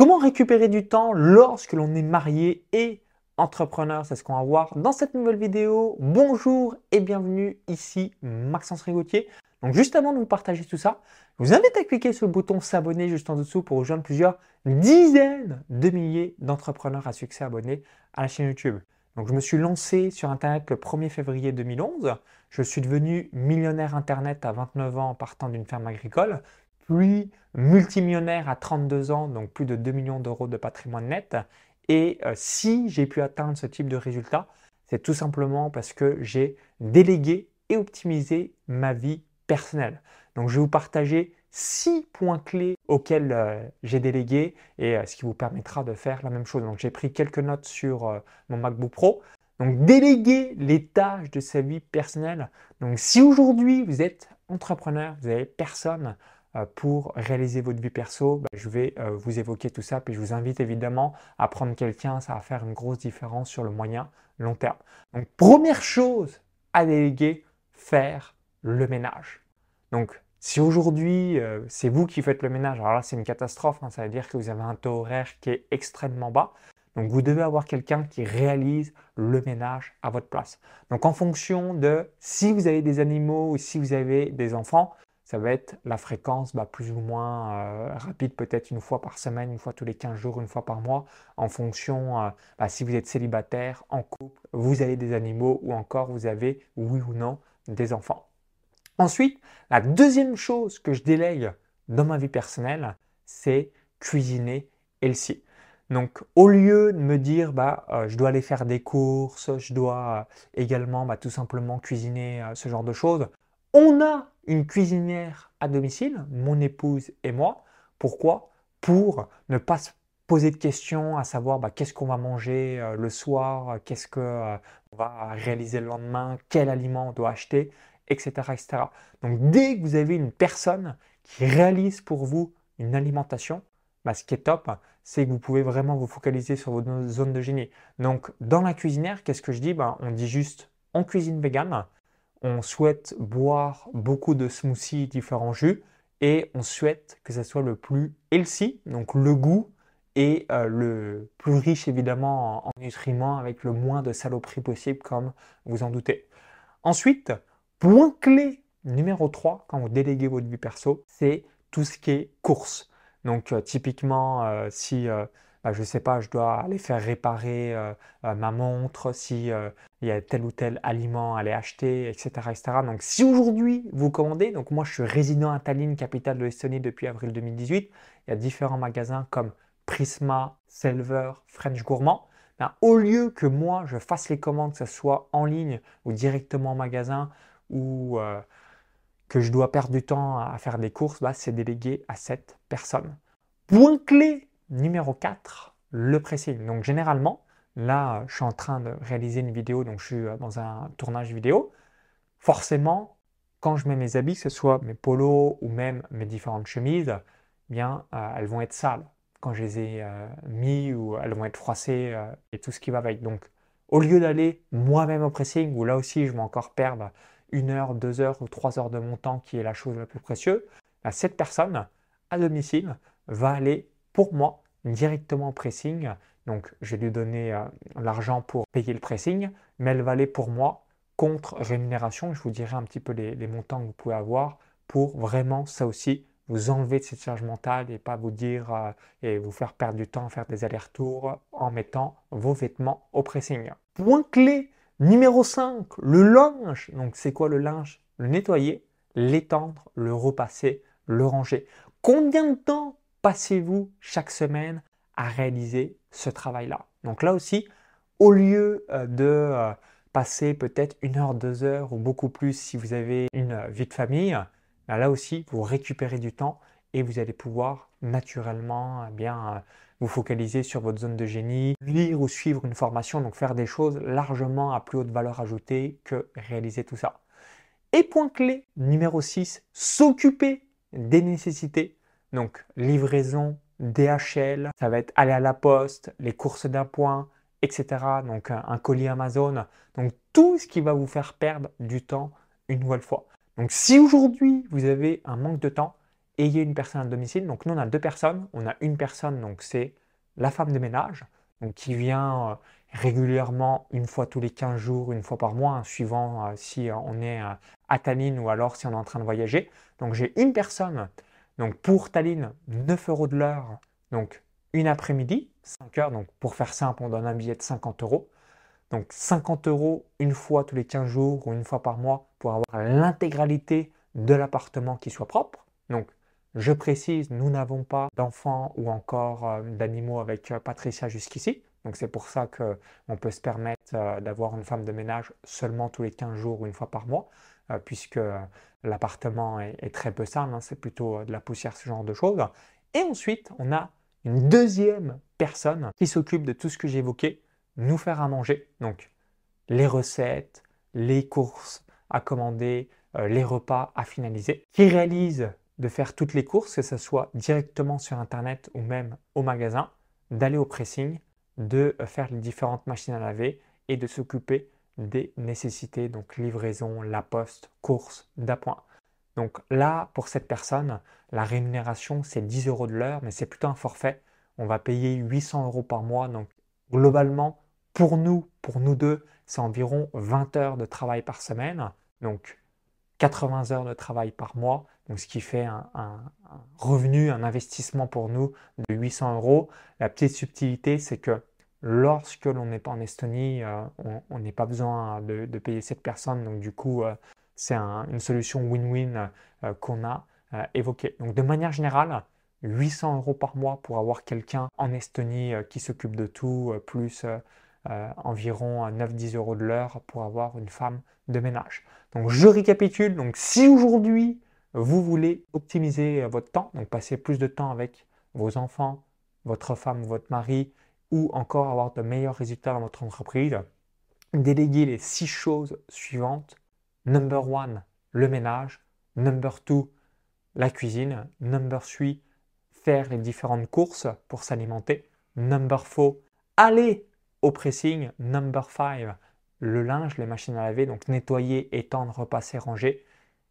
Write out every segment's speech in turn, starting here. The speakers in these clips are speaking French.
Comment récupérer du temps lorsque l'on est marié et entrepreneur? C'est ce qu'on va voir dans cette nouvelle vidéo. Bonjour et bienvenue ici Maxence Rigotier. Donc juste avant de vous partager tout ça, je vous invite à cliquer sur le bouton s'abonner juste en dessous pour rejoindre plusieurs dizaines de milliers d'entrepreneurs à succès abonnés à la chaîne YouTube. Donc je me suis lancé sur Internet le 1er février 2011. Je suis devenu millionnaire Internet à 29 ans partant d'une ferme agricole, multimillionnaire à 32 ans, donc plus de 2 millions d'euros de patrimoine net. Et euh, si j'ai pu atteindre ce type de résultat, c'est tout simplement parce que j'ai délégué et optimisé ma vie personnelle. Donc je vais vous partager six points clés auxquels euh, j'ai délégué et euh, ce qui vous permettra de faire la même chose. Donc j'ai pris quelques notes sur mon MacBook Pro. Donc déléguer les tâches de sa vie personnelle. Donc si aujourd'hui vous êtes entrepreneur, vous n'avez personne pour réaliser votre vie perso, bah, je vais vous évoquer tout ça. Puis je vous invite évidemment à prendre quelqu'un, ça va faire une grosse différence sur le moyen long terme. Donc première chose à déléguer, faire le ménage. Donc si aujourd'hui, euh, c'est vous qui faites le ménage, alors là, c'est une catastrophe. Hein. ça veut dire que vous avez un taux horaire qui est extrêmement bas. Donc, vous devez avoir quelqu'un qui réalise le ménage à votre place. Donc, en fonction de si vous avez des animaux ou si vous avez des enfants, ça va être la fréquence bah, plus ou moins euh, rapide, peut-être une fois par semaine, une fois tous les 15 jours, une fois par mois, en fonction euh, bah, si vous êtes célibataire, en couple, vous avez des animaux ou encore vous avez, oui ou non, des enfants. Ensuite, la deuxième chose que je délègue dans ma vie personnelle, c'est cuisiner healthy. Donc, au lieu de me dire, bah, euh, je dois aller faire des courses, je dois également bah, tout simplement cuisiner ce genre de choses, on a une cuisinière à domicile, mon épouse et moi. Pourquoi? Pour ne pas se poser de questions, à savoir bah, qu'est-ce qu'on va manger le soir, qu'est-ce qu'on va réaliser le lendemain, quel aliment on doit acheter etc., Donc dès que vous avez une personne qui réalise pour vous une alimentation, bah, ce qui est top, c'est que vous pouvez vraiment vous focaliser sur vos zones de génie. Donc dans la cuisinière, qu'est-ce que je dis? Bah, On dit juste on cuisine vegan, on souhaite boire beaucoup de smoothies, différents jus, et on souhaite que ça soit le plus healthy, donc le goût, et euh, le plus riche évidemment en, en nutriments avec le moins de saloperies possible comme vous en doutez. Ensuite, Point clé numéro 3 quand vous déléguez votre vie perso, c'est tout ce qui est course. Donc euh, typiquement, euh, si bah, je sais pas, je dois aller faire réparer ma montre, si il y a tel ou tel aliment à aller acheter, etc. Donc si aujourd'hui vous commandez, donc moi je suis résident à Tallinn, capitale de l'Estonie depuis avril 2018, il y a différents magasins comme Prisma, Selver, French Gourmand. Ben, au lieu que moi je fasse les commandes, que ce soit en ligne ou directement en magasin, ou euh, que je dois perdre du temps à faire des courses, bah, c'est délégué à cette personne. Point clé numéro 4, le pressing. Donc généralement, là, je suis en train de réaliser une vidéo, donc je suis euh, dans un tournage vidéo. Forcément, quand je mets mes habits, que ce soit mes polos ou même mes différentes chemises, eh bien, euh, elles vont être sales quand je les ai mis ou elles vont être froissées et tout ce qui va avec. Donc, au lieu d'aller moi-même au pressing, où là aussi je vais encore perdre une heure, deux heures ou trois heures de mon temps, qui est la chose la plus précieuse, bah, cette personne à domicile va aller pour moi directement au pressing. Donc je lui donner euh, l'argent pour payer le pressing, mais elle va aller pour moi contre rémunération. Je vous dirai un petit peu les, montants que vous pouvez avoir pour vraiment ça aussi vous enlever de cette charge mentale et pas vous dire euh, et vous faire perdre du temps, faire des allers-retours en mettant vos vêtements au pressing. Point clé Numéro 5, le linge. Donc c'est quoi le linge? Le nettoyer, l'étendre, le repasser, le ranger. Combien de temps passez-vous chaque semaine à réaliser ce travail-là Donc là aussi, au lieu euh, de euh, passer peut-être une heure, deux heures ou beaucoup plus si vous avez une vie de famille, là aussi, vous récupérez du temps et vous allez pouvoir naturellement eh bien euh, vous focaliser sur votre zone de génie, lire ou suivre une formation, donc faire des choses largement à plus haute valeur ajoutée que réaliser tout ça. Et point clé numéro 6, s'occuper des nécessités. Donc livraison, DHL, ça va être aller à la poste, les courses d'un point, etc. Donc un colis Amazon. Donc tout ce qui va vous faire perdre du temps une nouvelle fois. Donc si aujourd'hui vous avez un manque de temps, ayez une personne à domicile. Donc nous, on a deux personnes. On a une personne, donc c'est la femme de ménage, donc qui vient euh, régulièrement une fois tous les 15 jours, une fois par mois, hein, suivant euh, si on est à Tallinn ou alors si on est en train de voyager. Donc j'ai une personne, donc pour Tallinn, 9 euros de l'heure, donc une après-midi, 5 heures. Donc pour faire simple, on donne un billet de 50 euros. Donc 50 euros une fois tous les 15 jours ou une fois par mois pour avoir l'intégralité de l'appartement qui soit propre. Donc je précise, nous n'avons pas d'enfants ou encore euh, d'animaux avec euh, Patricia jusqu'ici. Donc c'est pour ça qu'on peut se permettre euh, d'avoir une femme de ménage seulement tous les 15 jours ou une fois par mois, puisque l'appartement est, très peu sale, hein. c'est plutôt de la poussière, ce genre de choses. Et ensuite, on a une deuxième personne qui s'occupe de tout ce que j'ai évoqué, nous faire à manger. Donc les recettes, les courses à commander, les repas à finaliser, qui réalise de faire toutes les courses, que ce soit directement sur Internet ou même au magasin, d'aller au pressing, de faire les différentes machines à laver et de s'occuper des nécessités, donc livraison, la poste, courses, d'appoint. Donc là, pour cette personne, la rémunération, c'est 10 euros de l'heure, mais c'est plutôt un forfait. On va payer 800 euros par mois. Donc globalement, pour nous, pour nous deux, c'est environ 20 heures de travail par semaine. Donc 80 heures de travail par mois, donc ce qui fait un, revenu, un investissement pour nous de 800 euros. La petite subtilité, c'est que lorsque l'on n'est pas en Estonie, euh, on n'est pas besoin de, payer cette personne. Donc du coup, euh, c'est une solution win-win euh, qu'on a évoquée. Donc de manière générale, 800 euros par mois pour avoir quelqu'un en Estonie qui s'occupe de tout, plus environ 9-10 euros de l'heure pour avoir une femme de ménage. Donc je récapitule. Donc si aujourd'hui vous voulez optimiser votre temps, donc passer plus de temps avec vos enfants, votre femme, votre mari, ou encore avoir de meilleurs résultats dans votre entreprise, déléguez les six choses suivantes. Number one, le ménage. Number two, la cuisine. Number three, faire les différentes courses pour s'alimenter. Number four, aller au pressing. Number five, le linge, les machines à laver, donc nettoyer, étendre, repasser, ranger.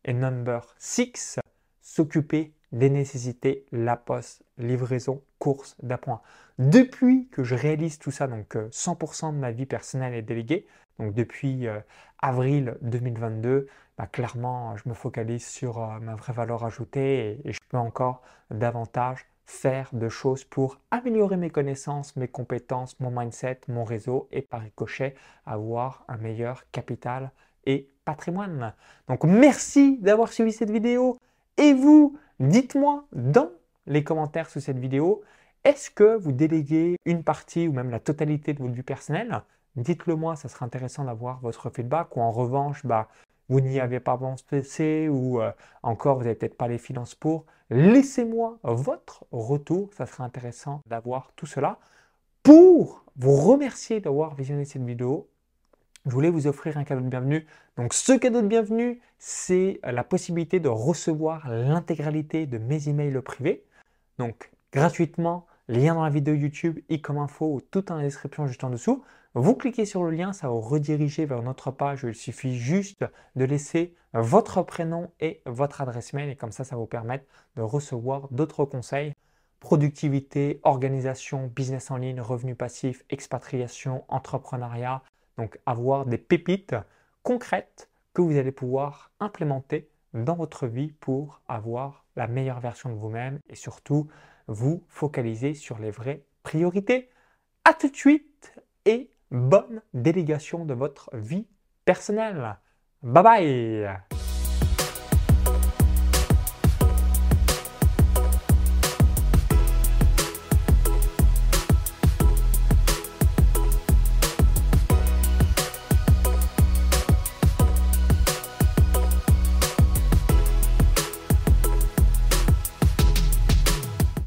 Et number six, s'occuper des nécessités, la poste, livraison, course d'appoint. Depuis que je réalise tout ça, donc 100% euh, de ma vie personnelle est déléguée, donc depuis euh, avril 2022, bah, clairement, je me focalise sur euh, ma vraie valeur ajoutée et, je peux encore davantage faire de choses pour améliorer mes connaissances, mes compétences, mon mindset, mon réseau et par ricochet avoir un meilleur capital et patrimoine. Donc merci d'avoir suivi cette vidéo et vous, dites-moi dans les commentaires sous cette vidéo, est-ce que vous déléguez une partie ou même la totalité de votre vie personnelle? Dites-le moi, ça serait intéressant d'avoir votre feedback ou en revanche, bah, vous n'y avez pas pensé ou euh, encore vous n'avez peut-être pas les finances pour. Laissez-moi votre retour, ça serait intéressant d'avoir tout cela. Pour vous remercier d'avoir visionné cette vidéo, je voulais vous offrir un cadeau de bienvenue. Donc ce cadeau de bienvenue, c'est la possibilité de recevoir l'intégralité de mes emails privés. Donc gratuitement, lien dans la vidéo YouTube, i comme info ou tout en la description juste en dessous. Vous cliquez sur le lien, ça vous rediriger vers notre page. Il suffit juste de laisser votre prénom et votre adresse mail et comme ça, ça vous permettre de recevoir d'autres conseils productivité, organisation, business en ligne, revenus passifs, expatriation, entrepreneuriat. Donc avoir des pépites concrètes que vous allez pouvoir implémenter dans votre vie pour avoir la meilleure version de vous-même et surtout vous focaliser sur les vraies priorités. A tout de suite et bonne délégation de votre vie personnelle. Bye bye